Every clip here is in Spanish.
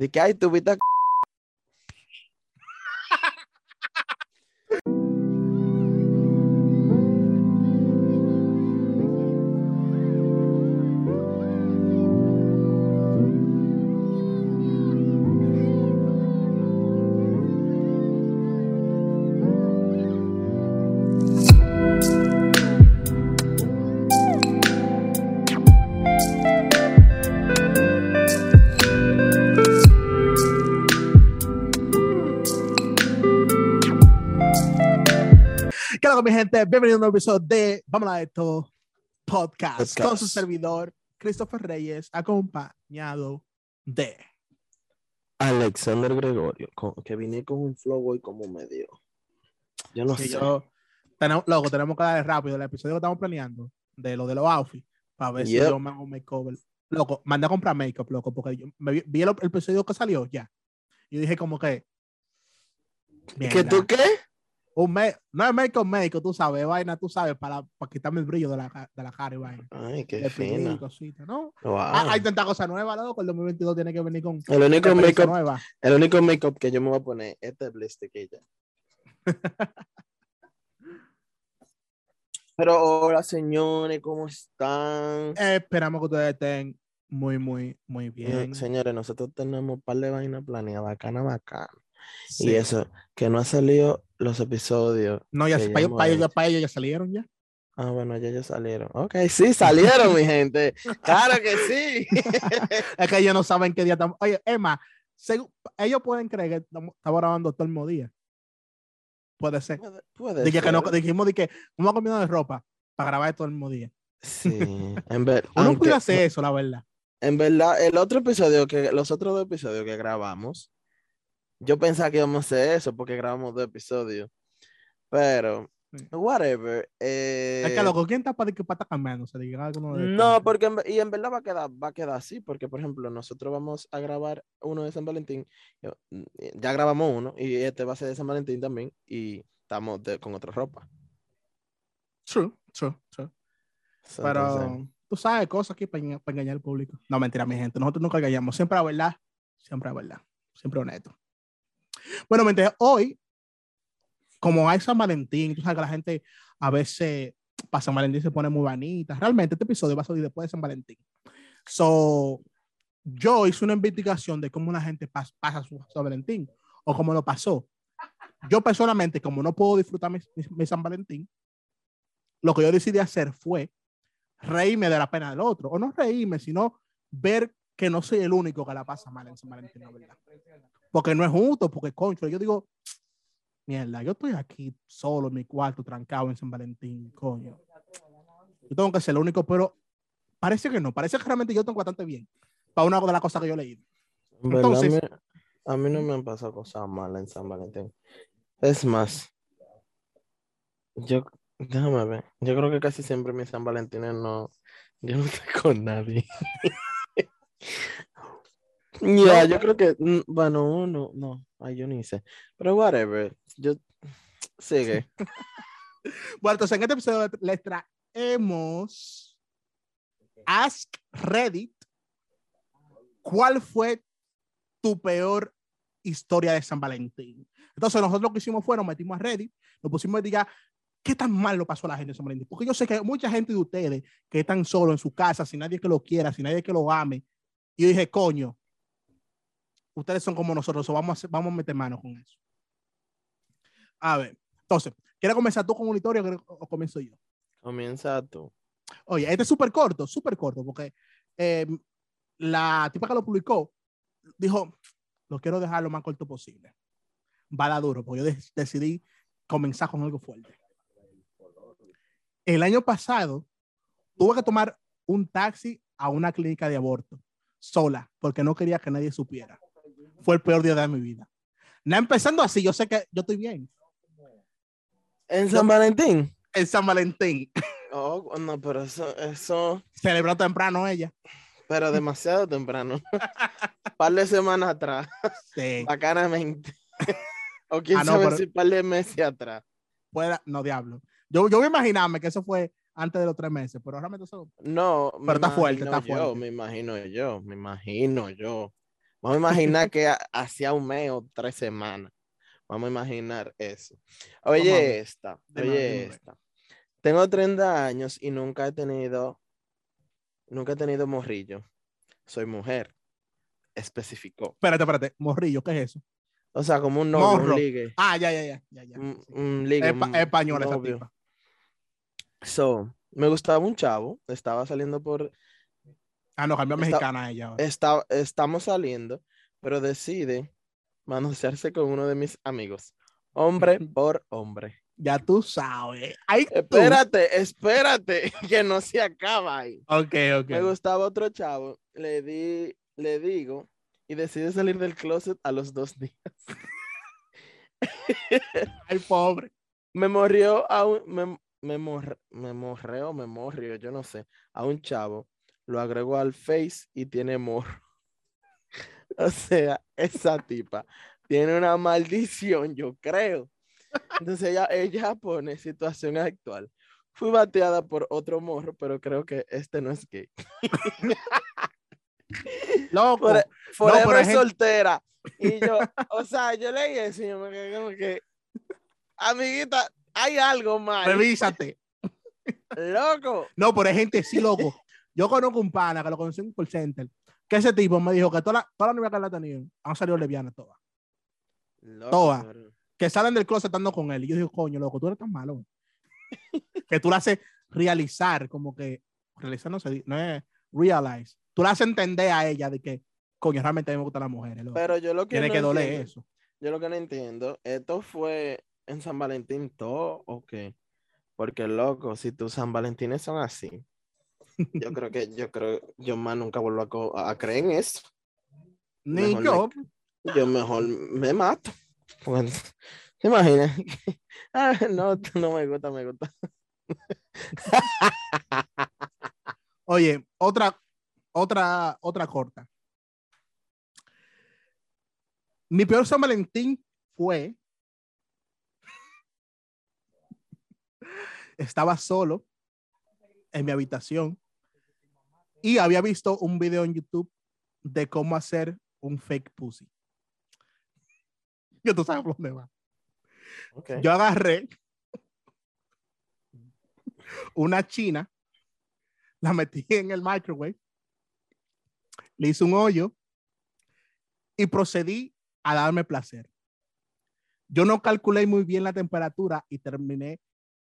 De que hay tu gente? Bienvenido a un nuevo episodio de Vamos a esto podcast, Podcast. con su servidor Christopher Reyes, acompañado de Alexander Gregorio, con- que vine con un flow hoy como medio. Yo no que sé. yo. Tenemos, loco, tenemos que darle rápido el episodio que estamos planeando de lo de los outfits para ver Yep. si yo me hago un makeover. Loco, mandé a comprar makeup, loco, porque yo me vi, vi el, el episodio que salió ya. Yo dije, como que. ¿Que tú qué? Un me, no es make-up, make tú sabes, vaina, tú sabes, para, para quitarme el brillo de la, de la cara y vaina. Ay, qué Definir y fino. cositas, ¿no? Wow. Ah, hay tanta cosa nueva, loco. El 2022 tiene que venir con el único makeup, nueva. el único makeup que yo me voy a poner es este blister que ya. Pero hola señores, ¿cómo están? Eh, esperamos que ustedes estén muy, muy, muy bien. Eh, Señores, nosotros tenemos un par de vainas planeadas, bacana, bacana. Sí. Y eso, que no han salido los episodios. No, ya, para, ellos, hecho. para ellos ya salieron ya. Ah, bueno, ya ya salieron. Ok, sí, salieron, mi gente. Claro que sí. Es que ellos no saben qué día estamos. Oye, Emma, ellos pueden creer que estamos, estamos grabando todo el mismo día. Puede ser. Puede, puede Dije que no, ser. dijimos de que vamos a cambiar de ropa para grabar todo el mismo día. Sí, en, ver- Uno puede hacer eso, la verdad. en verdad, el otro episodio que, los otros dos episodios que grabamos, yo pensaba que íbamos a hacer eso porque grabamos dos episodios. Pero, Sí. whatever. eh, es que loco, ¿quién está para que estar cambiando? O sea, No, porque en, y en verdad va a quedar, va a quedar así, porque por ejemplo, nosotros vamos a grabar uno de San Valentín, mm, ya grabamos uno, y este va a ser de San Valentín también, y estamos de- con otra ropa. True, true, true. So, Pero entonces, tú sabes cosas aquí para, para engañar al público. No, mentira, mi gente. Nosotros nunca engañamos. Siempre la verdad. Siempre la verdad. Siempre honesto. Bueno, gente, hoy, como hay San Valentín, tú sabes que la gente a veces para San Valentín se pone muy vanita. Realmente este episodio va a salir después de San Valentín. So, yo hice una investigación de cómo la gente pas- pasa su San Valentín o cómo lo pasó. Yo personalmente, como no puedo disfrutar mi, mi- mi San Valentín, lo que yo decidí hacer fue reírme de la pena del otro. O no reírme, sino ver que no soy el único que la pasa mal en San Valentín, verdad. Porque no es justo, porque concho, yo digo, mierda, yo estoy aquí solo en mi cuarto, trancado en San Valentín, coño. Yo tengo que ser el único, pero parece que no, parece que realmente yo tengo bastante bien para una de las cosas que yo leí. entonces- a mí no me han pasado cosas malas en San Valentín. Es más, yo, déjame ver, yo creo que casi siempre mis San Valentines no, yo no estoy con nadie. Ya, yo creo que, mm, bueno, uno, no, ay, yo ni sé, pero whatever, yo, sigue. Bueno, entonces en este episodio les traemos Ask Reddit. ¿Cuál fue tu peor historia de San Valentín? Entonces nosotros lo que hicimos fue, nos metimos a Reddit, nos pusimos a diga qué tan mal lo pasó a la gente en San Valentín. Porque yo sé que hay mucha gente de ustedes que están solos en su casa, sin nadie que lo quiera, sin nadie que lo ame. Y yo dije, coño, ustedes son como nosotros, so vamos, a vamos a meter mano con eso. A ver, entonces, ¿quieres comenzar tú con una historia o o comienzo yo? Comienza tú. Oye, este es súper corto, súper corto, porque eh, la tipa que lo publicó dijo, lo quiero dejar lo más corto posible. Va a dar duro, porque yo de- decidí comenzar con algo fuerte. El año pasado tuve que tomar un taxi a una clínica de aborto, sola, porque no quería que nadie supiera. Fue el peor día de mi vida. No empezando así, yo sé que yo estoy bien. ¿En San Valentín? En San Valentín, Oh, no, pero eso, eso, celebró temprano ella. pero demasiado temprano. par de semanas atrás, Sí. bacanamente. o quién Ah, no, sabe pero- si par de meses atrás. pueda, no diablo. Yo, yo voy a imaginarme que eso fue antes de los tres meses, pero realmente eso. No, Pero está fuerte, está yo, fuerte. Me imagino yo, me imagino yo. Vamos a imaginar que ha- hacía un mes o tres semanas. Vamos a imaginar eso. Vamos. Oye, esta. Oye, esta. Tengo 30 años y nunca he tenido, nunca he tenido morrillo. Soy mujer. Especificó. Espérate, espérate. Morrillo, ¿qué es eso? O sea, como un novio, Morro. un ligue. Ah, ya, ya, ya. ya, ya. Un, un ligue, un es española esa tipa. So, me gustaba un chavo. Estaba saliendo por Ah, no, cambió a Está- mexicana ella. ahora. está, estamos saliendo, pero decide manosearse con uno de mis amigos, hombre por hombre. Ya tú sabes. Ay, tú. Espérate, espérate, que no se acaba ahí. Ok, ok. Me gustaba otro chavo, le di, le digo, y decide salir del closet a los dos días. Ay, pobre. Me morrió a un, me, me, me morrió, yo no sé, a un chavo, lo agregó al Face y tiene morro. O sea, esa tipa tiene una maldición, yo creo. Entonces ella, ella pone situación actual. Fui bateada por otro morro, pero creo que este no es gay. Loco. Por, hay gente- soltera. Y yo, o sea, yo leí eso y yo me quedé como que, amiguita, hay algo mal. Revísate. Loco. No, pero hay gente sí, loco. Yo conozco un pana que lo conocí en un call center. Que ese tipo me dijo que todas las toda la novias que él ha tenido han salido lesbianas todas. Pero- Que salen del closet estando con él. Y yo digo, coño, loco, tú eres tan malo. que tú la haces realizar, como que. Realizar no se no es realize. Tú la haces entender a ella de que, coño, realmente a mí me gustan las mujeres. loco. Pero yo lo que Tiene no que doler entiendo- eso. Yo lo que no entiendo, ¿esto fue en San Valentín todo o qué? Porque loco, si tus San Valentines son así, yo creo que, yo creo, yo más nunca vuelvo a, creer en eso. Ni yo. Yo mejor me mato. Porque, ¿Te imaginas? Ah, no, no me gusta, me gusta. Oye, otra, otra, otra corta. Mi peor San Valentín fue. Estaba solo en mi habitación y había visto un video en YouTube de cómo hacer un fake pussy. Yo tú sabes por dónde va. Yo agarré una china, la metí en el microwave, le hice un hoyo y procedí a darme placer. Yo no calculé muy bien la temperatura y terminé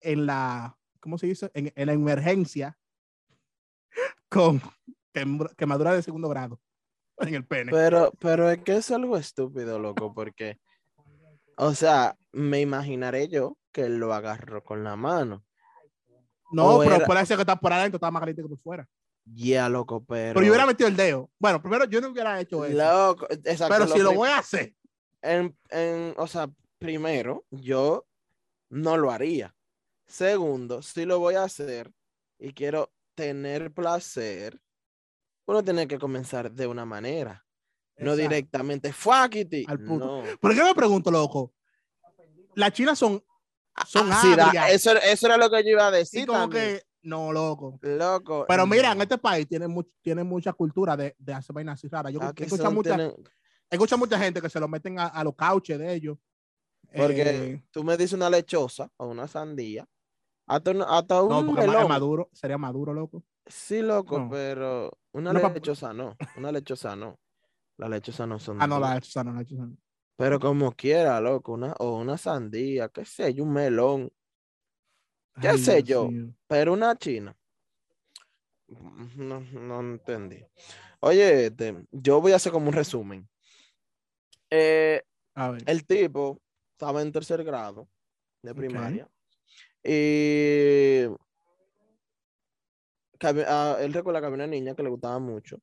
en la, ¿cómo se dice? En, en la emergencia con quem- quemadura de segundo grado en el pene. Pero, pero es que es algo estúpido, loco, porque, o sea, me imaginaré yo que él lo agarró con la mano. no, o pero era- ser que está por adentro, estaba más caliente que por fuera. Ya, loco, pero. Pero yo hubiera metido el dedo. Bueno, primero yo no hubiera hecho eso. Loco, exacto. pero si lo voy a hacer, en, en- o sea, primero, yo no lo haría. Segundo, si lo voy a hacer y quiero tener placer, uno tiene que comenzar de una manera, no Exacto. directamente, fuckity. Al punto. No. ¿Por qué me pregunto, loco? Las chinas son, son Ah, sí, da- eso, eso era lo que yo iba a decir como también. que, no, loco. Loco. Pero mira, en no. este país tiene, mu- tiene mucha cultura de, de hacer vainas así raras. Yo Aquí escucho mucha, tienen- escucho mucha gente que se lo meten a, a los cauches de ellos. porque Eh, tú me dices una lechosa o una sandía, hasta, un- hasta un no, porque es maduro, sería maduro, loco. Sí, loco, No. pero una lechosa no, una lechosa no. Las lechosas no son Ah, no, la hecha no, la hecha no. Pero como quiera, loco, una, o una sandía, qué sé yo, un melón, ¿Qué Ay, sé Dios yo? pero una china. No, no entendí. Oye, este, yo voy a hacer como un resumen. Eh, A ver. el tipo estaba en tercer grado de primaria cabe- ah, él recuerda que había una niña que le gustaba mucho.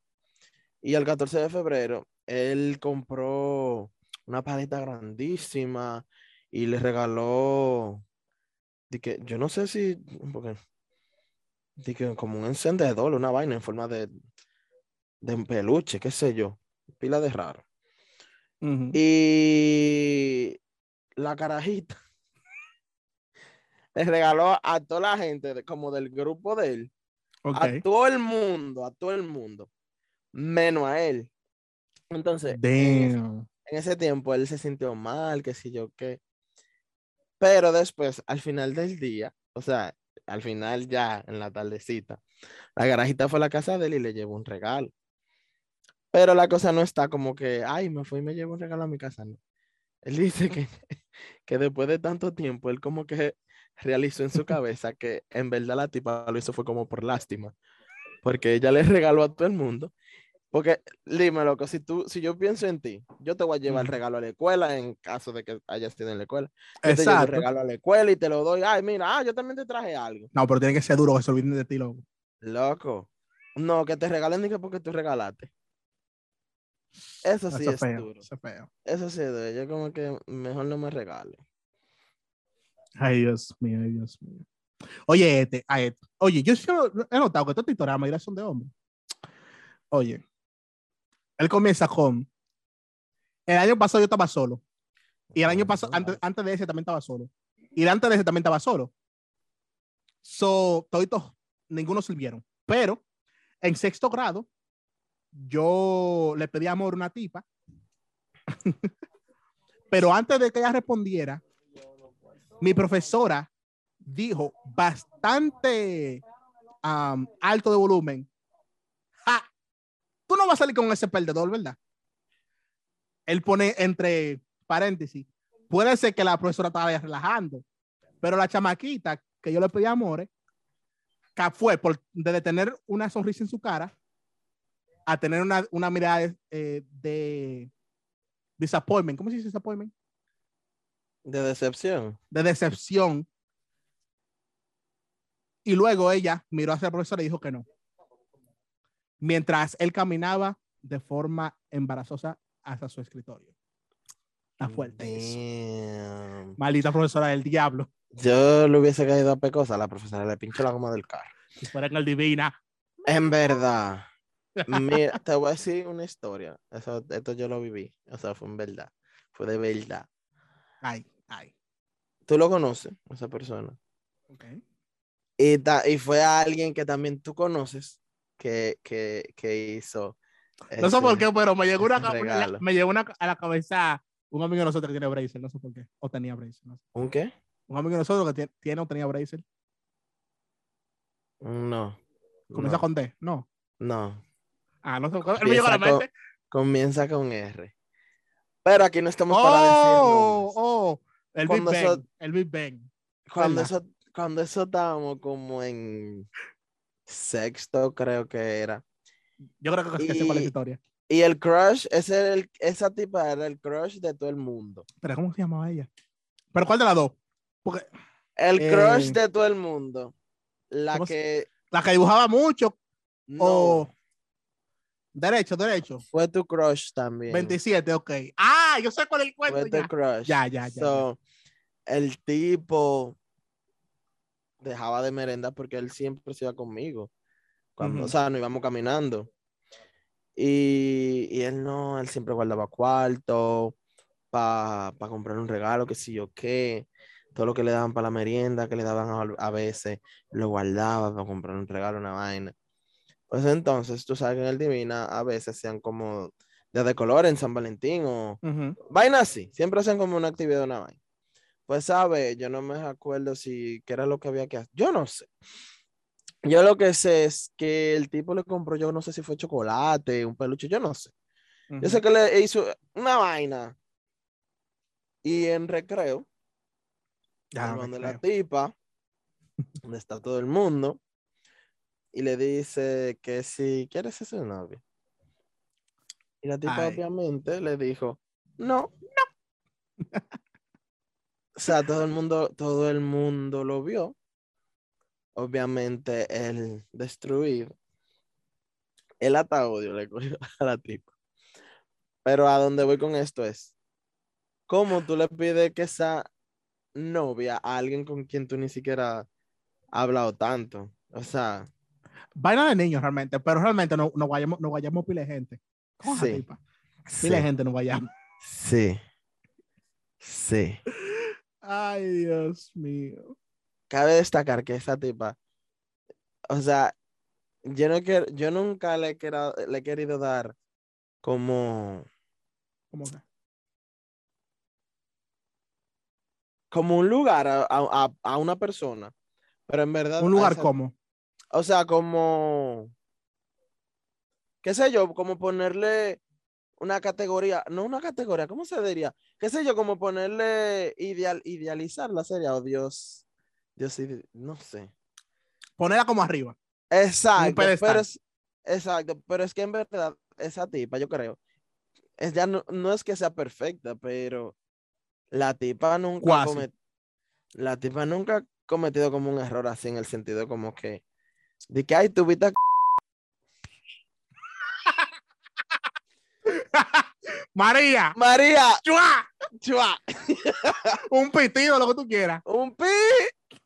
Y el 14 de febrero él compró una paleta grandísima y le regaló de que yo no sé si porque de que como un encendedor una vaina en forma de de un peluche qué sé yo pila de raro. Y la carajita le regaló a toda la gente, de- como del grupo de él, a todo el mundo, a todo el mundo, menos a él. Entonces, en ese, Damn. en ese tiempo él se sintió mal, qué sé yo qué. Pero después, al final del día, o sea, al final ya en la tardecita, la garajita fue a la casa de él y le llevó un regalo. Pero la cosa no está como que, ay, me fui y me llevó un regalo a mi casa, no. Él dice que, que después de tanto tiempo, él como que realizó en su cabeza que en verdad la tipa lo hizo fue como por lástima, porque ella le regaló a todo el mundo. Porque, dime, loco, si tú, si yo pienso en ti, yo te voy a llevar el regalo a la escuela en caso de que hayas tenido en la escuela. Yo te llevo el Exacto. regalo a la escuela y te lo doy. Ay, mira, ah, yo también te traje algo. No, pero tiene que ser duro que se olviden de ti, loco. Loco. No, que te regalen ni que porque tú regalaste. Eso sí Eso es feo. duro. Eso es feo. Eso sí es duro. Yo como que mejor no me regale. Ay, Dios mío, ay, Dios mío. Oye, este, a este. Oye, yo he notado que estos la mayoría son de hombres. Oye, él comienza con. El año pasado yo estaba solo. Y el año pasado, antes, antes de ese también estaba solo. Y el antes de ese también estaba solo. So, toditos, ninguno sirvieron. Pero en sexto grado, yo le pedí amor a una tipa. Pero antes de que ella respondiera, mi profesora dijo bastante am, alto de volumen. "Ja, tú no vas a salir con ese perdedor, ¿verdad? Él pone entre paréntesis. Puede ser que la profesora estaba relajando, pero la chamaquita que yo le pedí amores, que fue por, de tener una sonrisa en su cara a tener una, una mirada de, eh, de disappointment. ¿Cómo se dice disappointment? De decepción. de decepción. Y luego ella miró hacia el profesor y dijo que no. Mientras él caminaba de forma embarazosa hacia su escritorio. Está fuerte eso. Damn. Maldita profesora del diablo. Yo le hubiese caído a pecosa la profesora, le pincho la goma del carro. Si fuera en el divina. En verdad. Mira, te voy a decir una historia. Eso, esto yo lo viví. O sea, fue en verdad. Fue de verdad. Ay, ay. Tú lo conoces, esa persona. ok. Y, ta- y fue a alguien que también tú conoces que, que, que hizo. No sé por qué, pero me llegó, una, me llegó una, a la cabeza un amigo de nosotros que tiene bracer. No sé por qué. O tenía bracer. No sé. ¿Un qué? Un amigo de nosotros que tiene, tiene o tenía bracer. No. Comienza no, con D. No. No. Ah, no sé. Él me llegó a la Empieza con- mente. Comienza con R. Pero aquí no estamos para Oh, nombres. oh, el Big Bang. eso- El Big Bang. Cuando ¿verdad? eso, cuando eso estábamos como en sexto, creo que era. Yo creo que, que sé cuál es la Y- historia. Y el crush, ese era el- esa tipa era el crush de todo el mundo. Pero ¿cómo se llamaba ella? ¿Pero cuál de las dos? Porque El crush Eh, de todo el mundo. La ¿cómo se- que la que dibujaba mucho no o derecho, derecho. fue tu crush también. 27, ok. Ah, yo sé cuál es el cuento ya. crush. Ya, ya, ya, So, el tipo dejaba de merenda porque él siempre se iba conmigo. Cuando, Ujú. O sea, nos íbamos caminando. Y, y él no, él siempre guardaba cuarto para comprar un regalo, que sí yo qué. Todo lo que le daban para la merienda, que le daban a, a veces, lo guardaba para comprar un regalo, una vaina. Pues entonces, tú sabes que en el Divina a veces sean como de, de color en San Valentín o, Ujú. Vaina así, siempre hacen como una actividad, una vaina. Pues, sabe, yo no me acuerdo si qué era lo que había que hacer. Yo no sé. Yo lo que sé es que el tipo le compró, yo no sé si fue chocolate, un peluche, yo no sé. Yo sé que le hizo una vaina. Y en recreo, me donde la tipa, donde está todo el mundo, y le dice que si quieres ser su novio. Y la tipa Ay. obviamente le dijo, no, no. o sea, todo el mundo, todo el mundo lo vio. Obviamente él destruido. Él hasta odio le cogió a la tipa. Pero a donde voy con esto es, ¿cómo tú le pides que esa novia a alguien con quien tú ni siquiera has hablado tanto? O sea, Vaina de niños realmente, pero realmente no, no vayamos, no vayamos pile gente. Con esa Sí. tipa. sí, de gente no vayamos. sí, sí. Ay, Dios mío. Cabe destacar que esa tipa, o sea, yo, no quiero, yo nunca le, he quera- le he querido dar como, ¿Cómo que? como un lugar a, a- a- una persona, pero en verdad... Un lugar esa- como. O sea, como, qué sé yo, como ponerle una categoría, no una categoría, ¿cómo se diría? Qué sé yo, como ponerle ideal, idealizar la serie, o Dios, Dios, ide- no sé. Ponerla como arriba. Exacto, pero es, exacto, pero es que en verdad esa tipa, yo creo, es ya no, no es que sea perfecta, pero la tipa nunca comet- la tipa nunca ha cometido como un error así en el sentido como que de que ay, tuviste María. María, ¡Chua! chua, Un pitido, lo que tú quieras. un pi,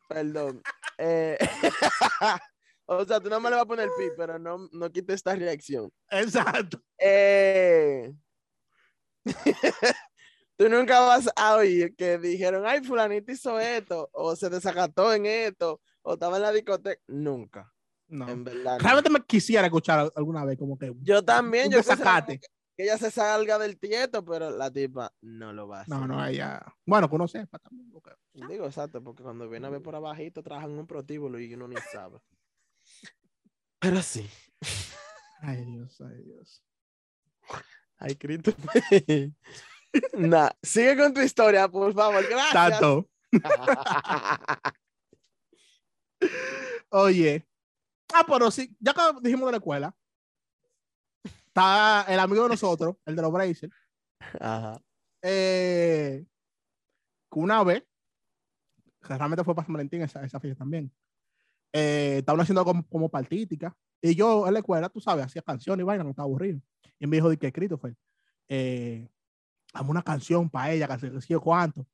perdón. eh, o sea, tú no me le vas a poner pi, pero no, no quites esta reacción. Exacto. Eh, Tú nunca vas a oír que dijeron, ay, fulanito hizo esto, o se desacató en esto, o estaba en la discoteca. Nunca, No. en verdad. no. Realmente me quisiera escuchar alguna vez como que. Yo también, yo desacate. Que, ella se salga del tieto, pero la tipa no lo va a hacer. No, no, ella. Bueno, que uno sepa también. porque- Digo, exacto, porque cuando viene a ver por abajito, trabajan en un prostíbulo y uno ni sabe. Pero sí. Ay, Dios, ay, Dios. Ay, Cristo. Nah, sigue con tu historia, por favor. Gracias. Tanto. Oye. Ah, pero sí, ya que dijimos de la escuela, está el amigo de nosotros, el de los Brazers, Ajá. eh, una vez, realmente fue para San Valentín esa, esa fiesta también, eh, estaban haciendo como, como partítica, y yo en la escuela, tú sabes, hacía canciones y vaina, no estaba aburrido. Y me dijo, de que Christopher, eh, dame una canción para ella, que sé yo cuánto.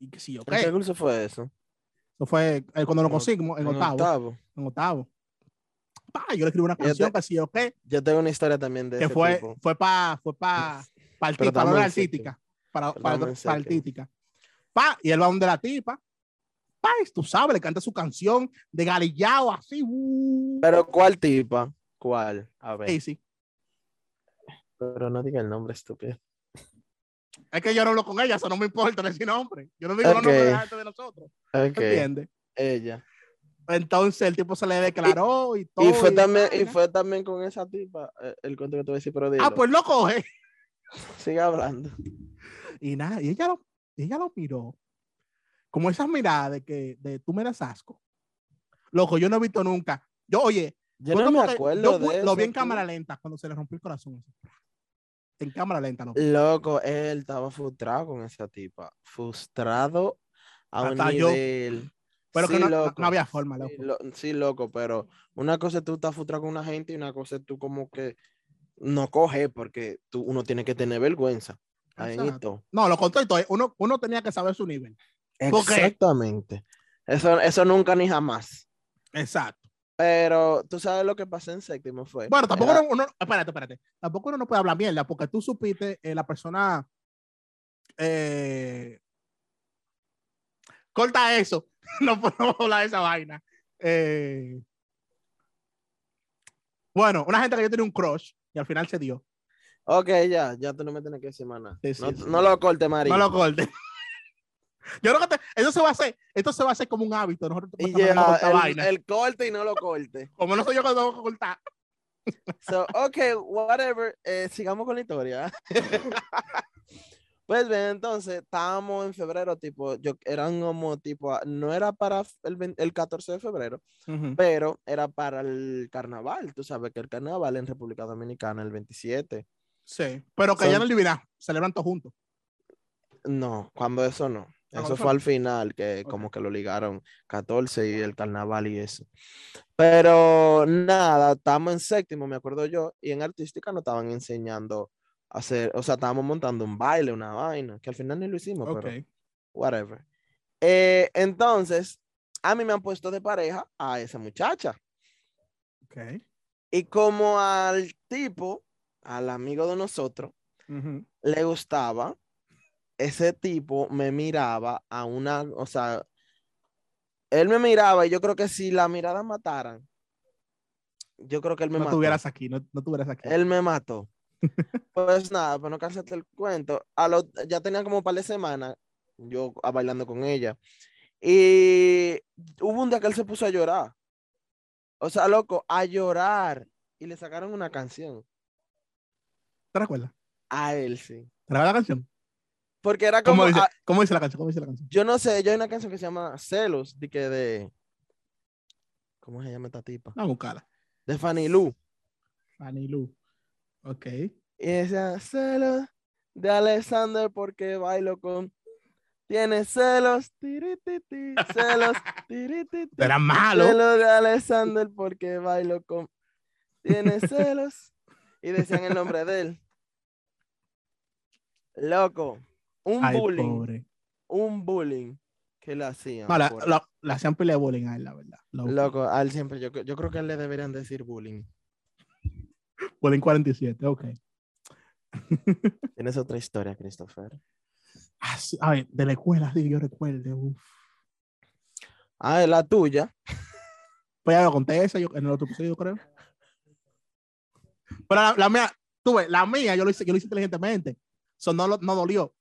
Y que sí, yo, ¿En qué ¿qué? curso fue eso? Eso fue eh, cuando lo conseguimos, en, En octavo, octavo. En octavo. Pa, yo le escribí una canción, que sí, yo, ¿qué? Yo tengo una historia también de Que ese fue, tipo. fue para fue pa, pa, séptimo. artística. Para, para, para artística. Pa, y él va donde la tipa. Pa, y tú sabes, le canta su canción de galillao, así. Uh, Pero ¿cuál tipa? ¿Cuál? A ver. Pero no diga el nombre, estúpido. Es que yo no hablo con ella, eso no me importa decir nombre. Yo no digo los Ok. nombres de la gente de nosotros. Ok. ¿Entiendes? Ella. Entonces el tipo se le declaró y, todo. Y fue también, y fue también con esa tipa, eh, el cuento que te voy a decir, pero dilo. Ah, pues lo coge. Sigue hablando. Y nada, y ella lo, y ella lo miró. Como esas miradas de que de tú me das asco. Loco, yo no he visto nunca. Yo, oye, Yo no me acuerdo yo de pu- eso. Lo vi en tú. cámara lenta cuando se le rompió el corazón. En cámara lenta, no. Loco, él estaba frustrado con esa tipa. Frustrado a un Hasta yo. Pero Sí, que no, no- loco. no había forma, Sí, loco. lo- sí, loco, pero una cosa es tú estás frustrado con una gente y una cosa es tú como que no coges porque tú, uno tiene que tener vergüenza. Ahí. No, lo todo. Uno, uno tenía que saber su nivel. Exactamente. Eso, eso nunca ni jamás. Exacto. Pero tú sabes lo que pasó en séptimo fue. Bueno, tampoco Era- uno, uno- espérate, espérate. Tampoco uno no puede hablar mierda porque tú supiste, eh, la persona. eh, corta eso. No podemos hablar de esa vaina. Eh, bueno, una gente que yo tenía un crush y al final se dio. Ok, ya, ya tú no me tienes que decir más nada. Sí, sí, no, sí. no lo cortes, María. No lo corte. Yo creo que te- eso se va a hacer, esto se va a hacer como un hábito. Nosotros y ya, el, vaina. el corte y no lo corte. Como no soy yo que tengo que cortar. So, ok, whatever. eh, sigamos con la historia. Pues bien, entonces estábamos en febrero, tipo, yo eran como tipo, no era para el, 20 el 14 de febrero, pero era para el carnaval. Tú sabes que el carnaval en República Dominicana el 27. Sí, pero que Son- ya no adivinas, celebran todos juntos. No, cuando eso no. Ah, Eso fue al final, que como que lo ligaron 14 y el carnaval y eso. Pero nada, estábamos en séptimo, me acuerdo yo, y en artística nos estaban enseñando hacer, o sea, estábamos montando un baile, una vaina, que al final ni lo hicimos, Ok. pero whatever. Eh, entonces, a mí me han puesto de pareja a esa muchacha. Ok. Y como al tipo, al amigo de nosotros, le gustaba, ese tipo me miraba a una, o sea, él me miraba y yo creo que si la mirada mataran, yo creo que él me No mató. estuvieras aquí, no, no estuvieras aquí. Él me mató. Pues nada, para no cansarte el cuento, a lo- ya tenía como un par de semanas yo ah, bailando con ella. Y hubo un día que él se puso a llorar. O sea, loco, a llorar. Y le sacaron una canción. ¿Te recuerdas? A él, sí. ¿Te recuerdas la canción? Porque era como, ¿Cómo dice, ah, ¿Cómo dice la canción? ¿Cómo dice la canción? yo no sé, yo hay una canción que se llama Celos, de que de, ¿cómo se llama esta tipa? Vamos a buscarla. De Fanny Lu. Fanny Lu. Ok. Y decía, celos de Alexander porque bailo con... Tiene celos, tirititi, celos, tirititi. Era malo. Celos de Alexander porque bailo con... Tiene celos. Y decían el nombre de él. Loco. Un Ay, bullying. pobre. Un bullying que le hacían. No, la, por- la- hacían pile bullying a él, la verdad. Lo- Loco, a él siempre, yo, yo creo que a él le deberían decir bullying. Bullying 47, ok. Tienes otra historia, Christopher. Ah, sí, A ver, de la escuela, sí, yo recuerdo. uf. Ah, es la tuya. Pues ya lo conté esa yo, en el otro episodio, creo. Pero la, la mía, tú ves, la mía yo lo hice, yo lo hice inteligentemente. Eso no, no dolió,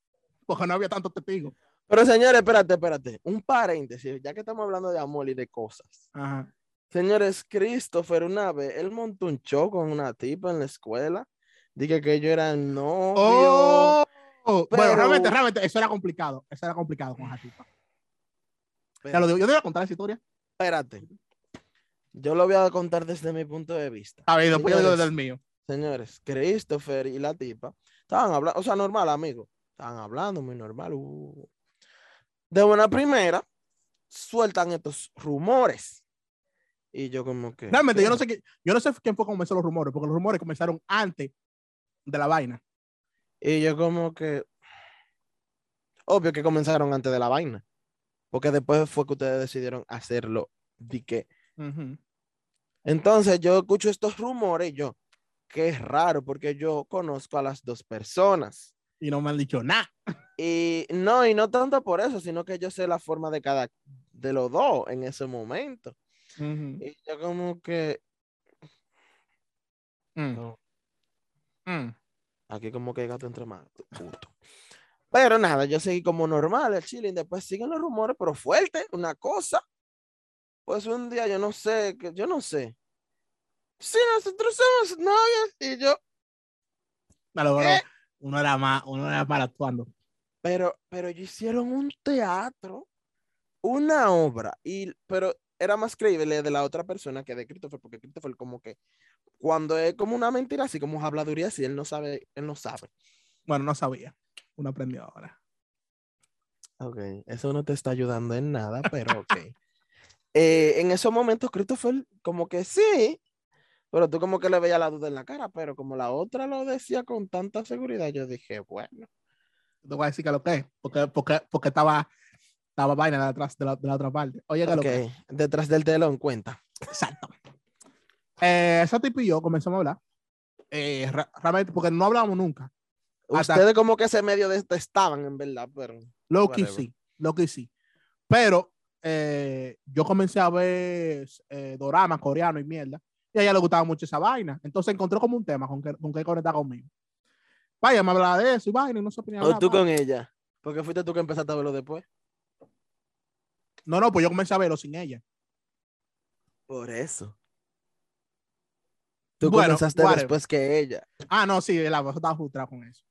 porque no había tantos testigos. Pero señores, espérate, espérate. Un paréntesis, ya que estamos hablando de amor y de cosas. Ajá. Señores, Christopher una vez, él montó un show con una tipa en la escuela. Dije que yo era novio. Oh, bueno, pero- realmente, realmente, eso era complicado. Eso era complicado con esa tipa. Ya lo digo, yo te voy a contar esa historia. Espérate. Yo lo voy a contar desde mi punto de vista. A ver, después yo digo desde el mío. Señores, Christopher y la tipa estaban hablando, o sea, normal, amigo. Estaban hablando muy normal. uh. De buena primera, sueltan estos rumores. Y yo como que... Realmente, yo no sé qué, yo no sé quién fue que comenzó los rumores, porque los rumores comenzaron antes de la vaina. Y yo como que... Obvio que comenzaron antes de la vaina. Porque después fue que ustedes decidieron hacerlo. Di que... Entonces yo escucho estos rumores y yo, qué raro, porque yo conozco a las dos personas. Y no me han dicho nada. Y no, y no tanto por eso, sino que yo sé la forma de cada de los dos en ese momento. Y yo como que Mm. no, Mm. aquí como que gato entre más. Pero nada, yo seguí como normal el chilling, después siguen los rumores, pero fuerte, una cosa. Pues un día yo no sé, que yo no sé. Sí, nosotros somos novios y yo, uno era más, uno era mal actuando. pero, pero ellos hicieron un teatro, una obra, y, pero era más creíble de la otra persona que de Christopher, porque Christopher como que cuando es como una mentira, así como habladuría, así él no sabe, él no sabe. Bueno, no sabía. Uno aprendió ahora. Ok, eso no te está ayudando en nada, pero ok. Eh, en esos momentos Christopher como que sí, pero tú como que le veías la duda en la cara, pero como la otra lo decía con tanta seguridad, yo dije, bueno, Te voy a decir que lo que es, porque, porque, porque estaba, estaba vaina detrás de la, de la otra parte. Oye, que lo ok, que detrás del telón, cuenta. Exacto. Eh, esa tipo y yo comenzamos a hablar. Eh, realmente, porque no hablábamos nunca. Hasta- Ustedes como que se medio detestaban, en verdad, pero... Lo que sí, lo que sí. Pero eh, yo comencé a ver eh, dorama coreano y mierda. Y a ella le gustaba mucho esa vaina. Entonces encontró como un tema con que, con que conectar conmigo. Vaya, me hablaba de eso y vaina y no se ponía a O hablar, tú con ella, porque fuiste tú que empezaste a verlo después. No, no, pues yo comencé a verlo sin ella. Por eso. Tú Bueno, comenzaste whatever. después que ella. Ah, no, sí, la yo estaba frustrado con eso.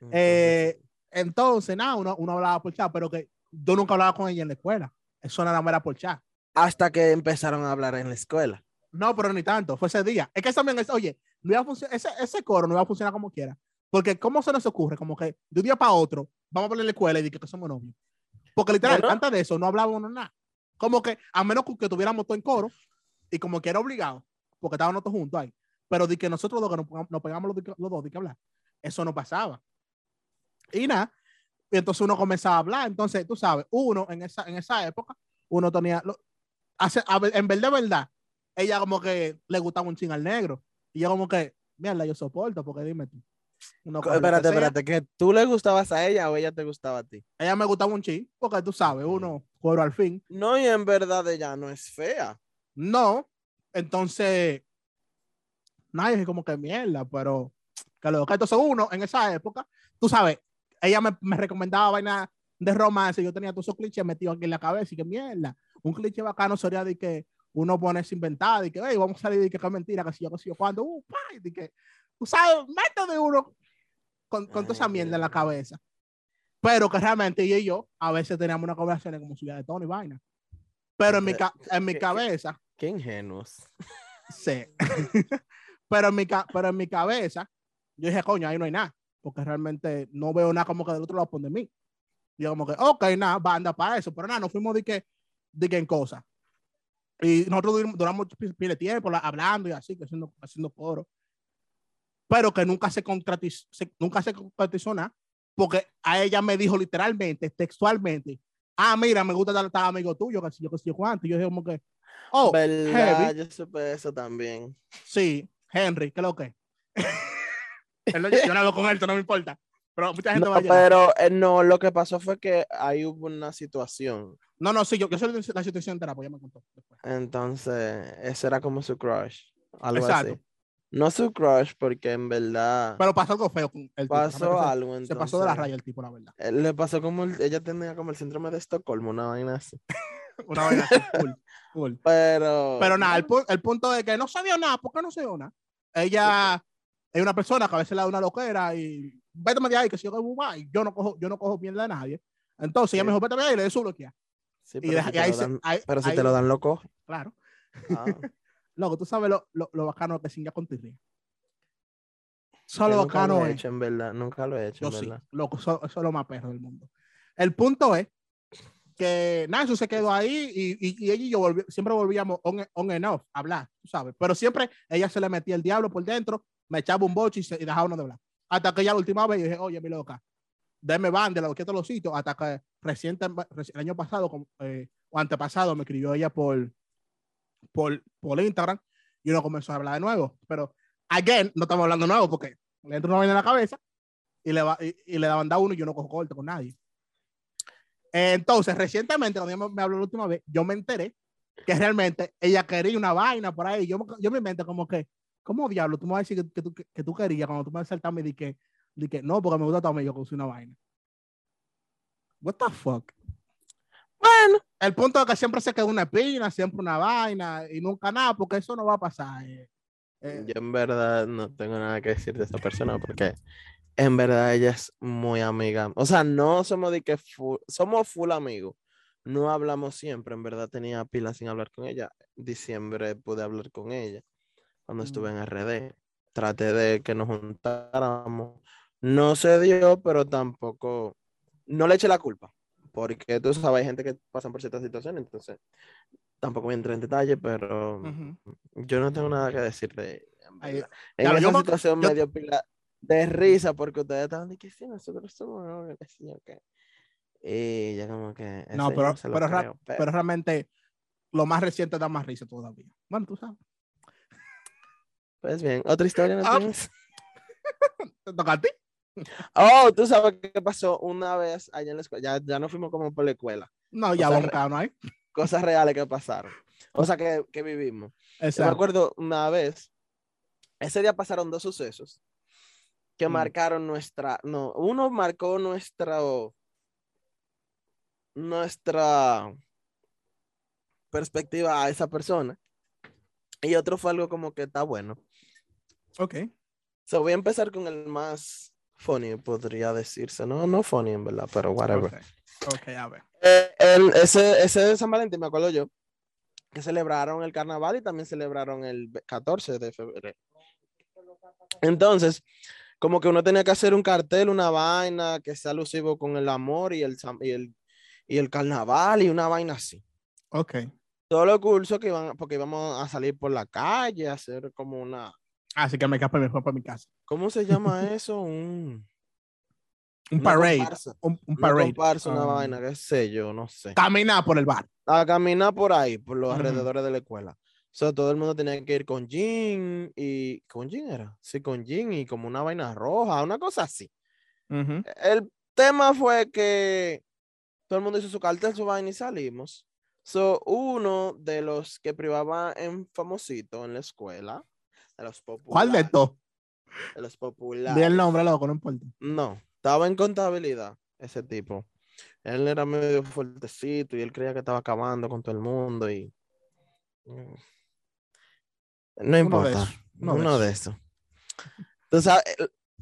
Entonces, Eh, entonces, nada, uno, uno hablaba por chat, pero que yo nunca hablaba con ella en la escuela. Eso nada más era por chat. hasta que empezaron a hablar en la escuela. No, pero ni tanto, fue ese día. Es que también es, oye, no iba a funcionar, ese, ese coro no iba a funcionar como quiera. Porque, ¿cómo se nos ocurre? Como que de un día para otro, vamos a poner en la escuela y decir que somos novios. Porque literal, Bueno. antes de eso no hablábamos nada. Como que, a menos que tuviéramos todo en coro y como que era obligado, porque estábamos todos juntos ahí. Pero de que nosotros dos que nos, nos pegamos los, dos de que hablar, eso no pasaba. Y nada, y entonces uno comenzaba a hablar. Entonces, tú sabes, uno en esa, en esa época, uno tenía, lo- hace, a en verdad, verdad, ella como que le gustaba un ching al negro. Y yo como que, mierda, yo soporto, porque dime tú. Uno Espérate, espérate, que tú le gustabas a ella o ella te gustaba a ti. Ella me gustaba un ching, porque tú sabes, uno, cuero al fin. No, y en verdad ella no es fea. No, entonces, nadie es como que mierda, pero Que lo que entonces uno en esa época, tú sabes, ella me, me recomendaba vaina de romance, yo tenía todos esos clichés metidos aquí en la cabeza y que mierda, un cliché bacano sería de que uno pone inventar y que, hey, vamos a salir de que es mentira, que si yo, que si yo, cuando, uh, pa, y que, sabes, método de uno con, con toda esa mierda en la cabeza. Pero que realmente ella y yo a veces teníamos una conversación como si de Tony vaina. Pero en mi, ca- en mi ¿Qué- qué- cabeza, Qué ingenuos. sí. pero, en mi pero en mi cabeza, yo dije, coño, ahí no hay nada. Porque realmente no veo nada como que del otro lado pone mí. Y yo como que, ok, nada, banda para eso. Pero nada, nos fuimos de que, de que en cosas. Y nosotros duramos, duramos pi- pila de tiempo la- hablando y así, que haciendo, haciendo coro. Pero que nunca se, contratiz- se- nunca se concretizó nada. Porque a ella me dijo literalmente, textualmente, ah, mira, me gusta tal, tal amigo tuyo, que si yo, que si yo cuánto. Y yo dije como que, oh, ¿Verdad? heavy. Yo supe eso también. Sí, Henry, ¿qué es lo que? Él no- yo no hablo con él, esto no me importa. Pero mucha gente va a No, pero eh, no, lo que pasó fue que ahí hubo una situación. No, no, sí, yo, yo soy de la situación entera, pues ya me contó. después. Entonces, ese era como su crush. Algo Exacto. así. No su crush, porque en verdad Pero pasó algo feo con el tipo. pasó realmente se- algo. Se pasó de la entonces, raya el tipo, la verdad. eh, Le pasó como el- ella tenía como el síndrome de Estocolmo, una vaina así. Una vaina así, cool, cool. Pero. Pero nada, el, el punto de que no se dio nada, ¿por qué no se dio nada? Ella es una persona que a veces le da una loquera y vete de ahí, que si yo que y yo no cojo, yo no cojo mierda de nadie. Entonces ella me dijo, vete de ahí y le de su bloquear. Sí, Y, pero, deja- si y te ahí se- pero si ahí- te lo dan, lo coge. Claro. Ah, Loco, tú sabes lo, lo, lo bacano que singa con Tirri. yo Solo nunca bacano lo he es. hecho, en verdad. Nunca lo he hecho, Yo en sí, verdad. loco, eso, eso es lo más perro del mundo. El punto es que nada, eso se quedó ahí y, y, y ella y yo siempre volvíamos on, on and off a hablar, tú sabes, pero siempre ella se le metía el diablo por dentro, me echaba un boche y, se, y dejaba uno de hablar. Hasta que ya la última vez yo dije, oye, mi loca, déme banda, lo que todos los sitios, hasta que reciente, reci- el año pasado eh, o antepasado me escribió ella por, por, por Instagram y uno comenzó a hablar de nuevo, pero again, no estamos hablando nuevo porque le entra una vaina en la cabeza y le, va, y, y le daban da uno y yo no cojo corte con nadie. Entonces, recientemente, cuando me, habló la última vez, yo me enteré que realmente ella quería una vaina por ahí. Yo, yo me inventé como que, ¿cómo diablo? Tú me vas a decir que, que tú, que, que tú querías cuando tú me saltaste y di que, di que no, porque me gusta tu amigo que una vaina. What the fuck? Bueno, El punto es que siempre se queda una espina, siempre una vaina y nunca nada, porque eso no va a pasar. eh. Eh, yo en verdad no tengo nada que decir de esta persona porque en verdad ella es muy amiga. O sea, no somos de que fu- somos full amigos. No hablamos siempre. En verdad tenía pila sin hablar con ella. Diciembre pude hablar con ella cuando estuve en RD. Traté de que nos juntáramos. No se dio, pero tampoco. No le eché la culpa. Porque tú sabes, hay gente que pasan por ciertas situaciones, entonces tampoco voy a entrar en detalle, pero ujú. yo no tengo nada que decir de en Ahí- verdad. En Claro, yo esa me- situación yo- me dio pila de risa porque ustedes estaban de que sí, nosotros somos novios, sí, ok. Y ya como que. No, pero, no pero, creo, pero- pero realmente lo más reciente da más risa todavía. Bueno, tú sabes. Pues bien, otra historia, ¿no Ah. tienes? Te toca a ti. Oh, tú sabes qué pasó una vez allá en la escuela. Ya, ya no fuimos como por la escuela. No, ya cada uno ahí. Cosas reales que pasaron. O sea, que, que vivimos. Yo me Exacto. acuerdo una vez, ese día pasaron dos sucesos que Mm. marcaron nuestra, no, uno marcó nuestra, nuestra perspectiva a esa persona y otro fue algo como que está bueno. Ok. So, voy a empezar con el más funny, podría decirse, no, no funny en verdad, pero whatever. Ok, Ok, a ver. Eh, el- ese, ese de San Valentín, me acuerdo yo, que celebraron el carnaval y también celebraron el ve- 14 de febrero. Entonces, como que uno tenía que hacer un cartel, una vaina que sea alusivo con el amor y el, y el, y el carnaval y una vaina así. Ok. Todos los cursos que iban, porque íbamos a salir por la calle, a hacer como una, Así que me escapé mejor para mi casa. ¿Cómo se llama eso? Un, Un una parade. comparsa. Un, un Una parade. comparsa, una Um, vaina, qué sé yo, no sé. Caminar por el bar. a caminar por ahí, por los Ujú. alrededores de la escuela. So, todo el mundo tenía que ir con jean y con jean era, sí, con jean y como una vaina roja, una cosa así. Ujú. El tema fue que todo el mundo hizo su cartel, su vaina y salimos. So, uno de los que privaba en famosito en la escuela, de los ¿Cuál de populares, los Di el populares. nombre, loco, no importa. No, estaba en contabilidad ese tipo. Él era medio fuertecito y él creía que estaba acabando con todo el mundo y... mm, No importa. uno de. Tú sabes,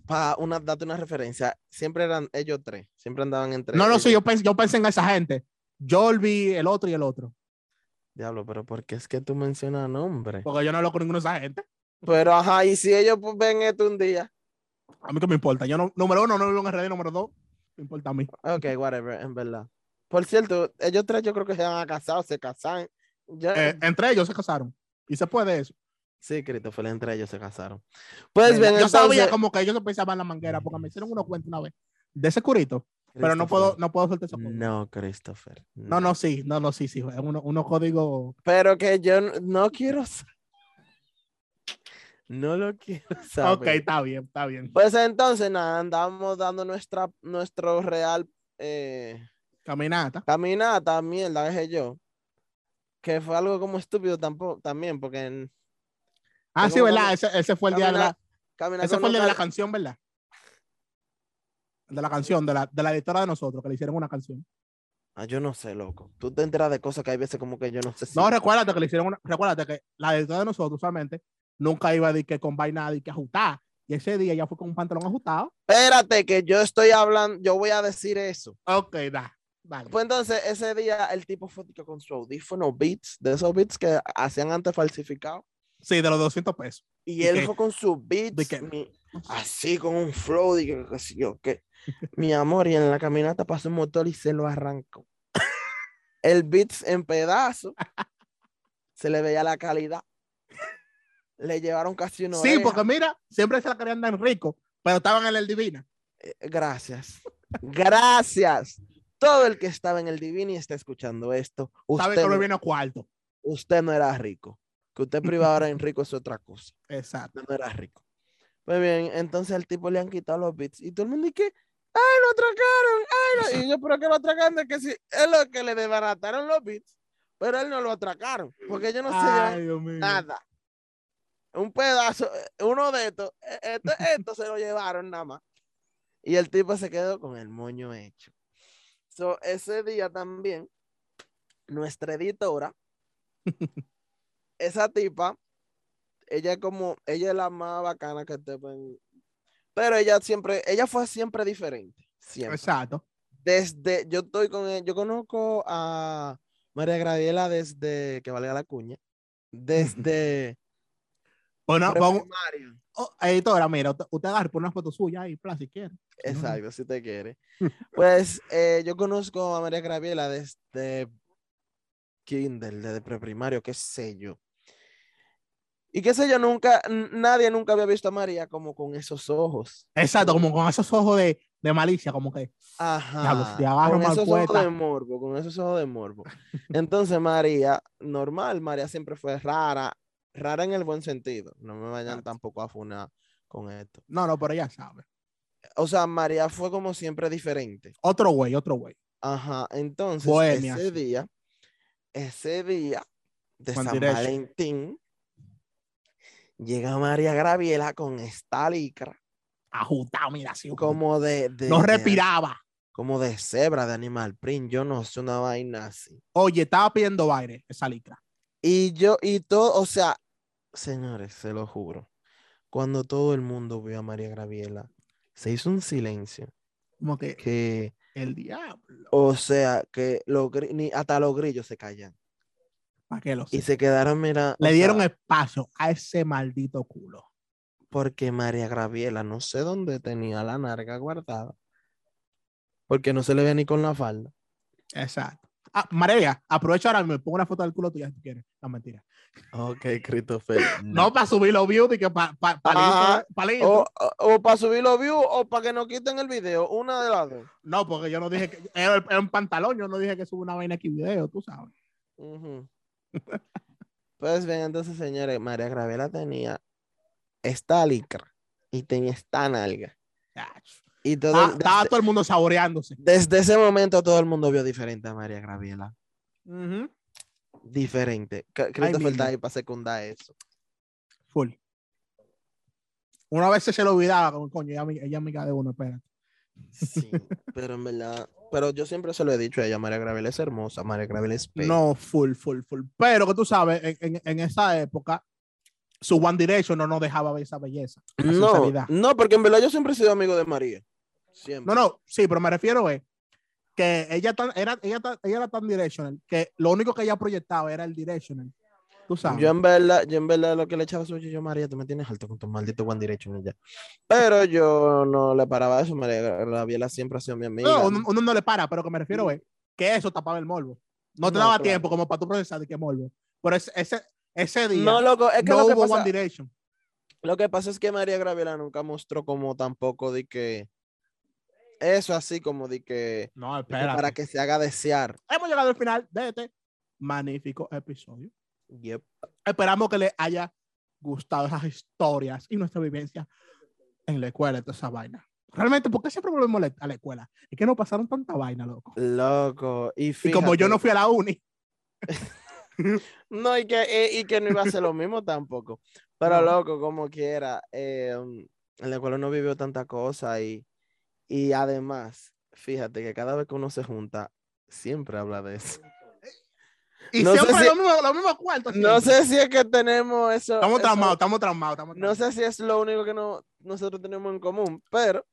para una, date una referencia, siempre eran ellos tres, siempre andaban entre No, no ellos. sé, yo pensé, yo pensé en esa gente. Jolby, el otro y el otro. Diablo, pero ¿por qué es que tú mencionas nombres? Porque yo no hablo con ninguno de esa gente. Pero ajá, y si ellos pues, ven esto un día. A mí que me importa. Yo no, número uno, no vivo en RD, número dos, me importa a mí. Ok, whatever, en verdad. Por cierto, ellos tres yo creo que se van a casar o se casan. Ya, Eh, entre ellos se casaron. Y se puede eso. Sí, Christopher, entre ellos se casaron. Pues bien, yo sabía entonces- como que ellos se pensaban en la manguera porque me hicieron unos cuentos una vez de ese curito, pero no puedo, no puedo soltar código. No, Christopher. No, no, sí, no, no, sí, sí. Es uno, uno código. Pero que yo no, quiero sa- No lo quiero saber. Ok, está bien, está bien. Pues entonces, nada, andamos dando nuestra, nuestro real eh, Caminata. caminata, mierda, dije yo. Que fue algo como estúpido tampoco, también, porque en, Ah, sí, ¿verdad? Ese, ese fue el día de la, ese fue el día de la canción, ¿verdad? De la canción, de la, de la editora de nosotros, que le hicieron una canción. Ah, yo no sé, loco. Tú te enteras de cosas que hay veces como que yo no sé si. No, recuérdate que le hicieron una, recuérdate que la editora de nosotros usualmente nunca iba a decir que con vaina y que ajustar. Y ese día ya fue con un pantalón ajustado. Espérate, que yo estoy hablando, yo voy a decir eso. Ok, da. Vale. Pues entonces, ese día el tipo fue de con su audífono Beats, de esos Beats que hacían antes falsificados. Sí, de los 200 pesos. Y ¿De él qué? fue con sus beats, ¿De mi- así con un flow, y que, yo qué. Mi amor, y en la caminata pasó un motor y se lo arrancó. El beats en pedazos, se le veía la calidad. Le llevaron casi una Sí, oreja. porque mira, siempre se la querían dar rico, pero estaban en el Divina. Eh, Gracias. Gracias. Todo el que estaba en el Divini está escuchando esto. Sabe Usted, que lo no- viene a cuarto. usted no era rico. Que usted privado ahora en rico es otra cosa. Exacto. Usted no era rico. Pues bien, entonces al tipo le han quitado los bits y todo el mundo dice, ¡ay, lo atracaron! ¡Ay, lo-". Y yo, ¿pero qué lo atracaron? Es que sí, es lo que le desbarataron los bits, pero él no lo atracaron, porque ellos no se llevan nada. Un pedazo, eh, uno de estos, eh, esto, esto se lo llevaron nada más. Y el tipo se quedó con el moño hecho. So, ese día también, nuestra editora, esa tipa, ella como, ella es la más bacana que te ven. Pero ella siempre, ella fue siempre diferente. Siempre. Exacto. Desde, yo estoy con él, yo conozco a María Graviela desde que valga la cuña. Desde Bueno, vamos, oh, editora, mira, usted, agarra por una foto suya ahí, plan, si quiere. Exacto, si te quiere. Pues eh, yo conozco a María Graviela desde kinder, desde preprimario, qué sé yo. Y qué sé yo, nunca, nadie nunca había visto a María como con esos ojos. Exacto, como con esos ojos de, de malicia, como que. Ajá. si te agarro con esos ojos de morbo, con esos ojos de morbo. Entonces María, normal, María siempre fue rara, rara en el buen sentido. No me vayan Exacto. tampoco a funar con esto. No, no, pero ella sabe. O sea, María fue como siempre diferente. Otro güey, otro güey. Ajá, entonces Bohemia, ese día, ese día de San. Valentín, llega María Graviela con esta licra, Ajustado, mira, así. como de, de- no de- respiraba. como de cebra, de animal print, yo no sé, una vaina así. Oye, estaba pidiendo baile esa licra. Y yo, y todo, o sea, señores, se lo juro, cuando todo el mundo vio a María Graviela, se hizo un silencio Como que que, el diablo. o sea, que los ni hasta los grillos se callan ¿Para qué lo y se quedaron, mira, Le dieron sea, espacio a ese maldito culo. porque María Graviela no sé dónde tenía la narga guardada, porque no se le ve ni con la falda. Exacto. Ah, María, aprovecha ahora y me pongo una foto del culo tuya si tú quieres. No, mentira. Ok, Christopher. No, para subir los views y que para pa, pa, pa- O, o, para subir los views o para que no quiten el video, una de las dos. No, porque yo no dije que era, un pantalón, yo no dije que subo una vaina aquí video, tú sabes. Pues bien, entonces, señores, María Graviela tenía esta licra y tenía esta nalga. Ach. Y todo, Ah, desde, estaba todo el mundo saboreándose. desde ese momento todo el mundo vio diferente a María Graviela. Ujú. Diferente. C- Christopher ahí para secundar eso. Full. Una vez se le olvidaba, como, coño, ella, ella es amiga de uno, espérate. Sí, pero en verdad, pero yo siempre se lo he dicho a ella, María Gravel es hermosa, María Gravel es. No, full, full, full. Pero que tú sabes, en, en- en esa época, su One Direction no nos dejaba ver esa belleza. no, no, porque en verdad yo siempre he sido amigo de María. Siempre. No, no, sí, pero me refiero es que ella, tan- era, ella, tan- ella era tan directional que lo único que ella proyectaba era el directional. Tú sabes. Yo en verdad, yo en verdad lo que le echaba su yo, María, tú me tienes alto con tu maldito One Direction ya. Pero yo no le paraba eso, María Gabriela siempre ha sido mi amiga. No, uno, uno no le para, pero que me refiero es que eso tapaba el morbo. No te No, daba claro. tiempo como para tú procesar de qué morbo. Pero ese, ese, ese día No, loco, es que, no lo, que hubo pasa, One Direction. lo que pasa es que María Graviela nunca mostró como tampoco de que eso así como de que, No, de que espera. para que se haga desear. Hemos llegado al final de este magnífico episodio. Yep. Esperamos que les haya gustado esas historias y nuestra vivencia en la escuela y toda esa vaina. Realmente, ¿por qué siempre volvemos a la- escuela? Es que no pasaron tanta vaina, loco. Loco, y, Y como yo fíjate- no fui a la uni, No, y que, y, y que no iba a ser lo mismo tampoco. Pero No. loco, como quiera, eh, en la escuela no vivió tanta cosa y, y además, fíjate que cada vez que uno se junta, siempre habla de eso. y No sé siempre si- lo mismo, lo mismo cuartos. No siempre. sé si es que tenemos eso. Estamos traumados, estamos traumados, estamos No sé si es lo único que no, nosotros tenemos en común, pero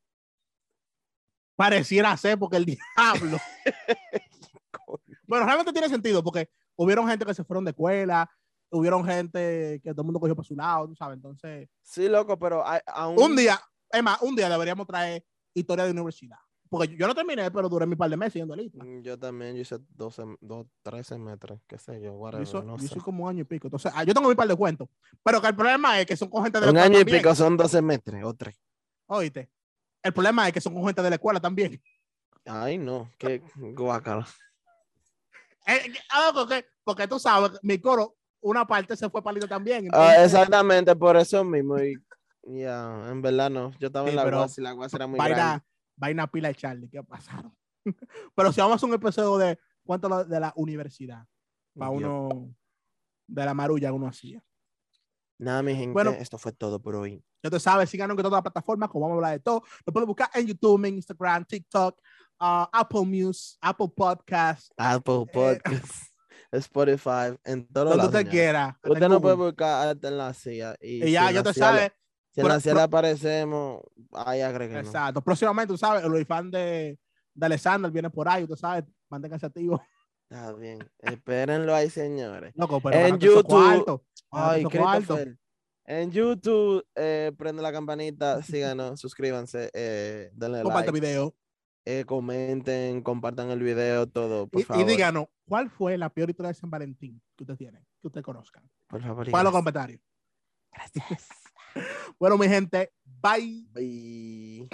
Pareciera ser porque el diablo. bueno, realmente tiene sentido porque hubieron gente que se fueron de escuela, hubieron gente que todo el mundo cogió por su lado, tú sabes. Entonces, sí, loco, pero aún. un día, es más, un día deberíamos traer historia de universidad. Porque yo no terminé, pero duré mi par de meses yendo al ITLA. Mm, Yo también, yo hice 12, dos, 13 metros, qué sé yo, Yo whatever, hice, no yo sé. hice como un año y pico. Entonces, ah, yo tengo mi par de cuentos. Pero que el problema es que son con gente de la Un año y también. pico son 12 metros o 3. Oíste. El problema es que son con gente de la escuela también. Ay, no, qué guacala. Eh, ah, porque, porque tú sabes, mi coro, una parte se fue palito también. Ah, exactamente, por eso mismo. Y ya, en verdad no. Yo estaba Sí, en la guasa y la guasa era muy vaina, grande. vaina pila de Charlie, ¿qué pasaron? Pero si vamos a hacer un episodio de cuánto lo- de la universidad, para uno, de la marulla uno hacía. Nada, mi gente, Bueno. esto fue todo por hoy. Ya te sabes, síganos en todas las plataformas, como vamos a hablar de todo. Lo puedes buscar en YouTube, en Instagram, TikTok, ah, Apple Music, Apple Podcast, Apple Podcasts, Spotify, en todos donde lados. usted quiera. Usted no puede buscar hasta en la silla. Y, Y ya, ya te sabes. Si en Pro- la le aparecemos, ahí agréguenos. Exacto. Próximamente, tú sabes, el fan de, de Alexander viene por ahí, tú sabes, manténganse activos. Está bien. Espérenlo ahí, señores. Loco, pero En YouTube. Ay. En YouTube, eh, prende la campanita, síganos, suscríbanse, eh, denle Comparte like, video. eh, comenten, compartan el video, todo, por Y, favor. y díganos, ¿cuál fue la peor historia de San Valentín que usted tiene? Que usted conozcan. por favor. Pongan los gracias. Bueno, mi gente, bye.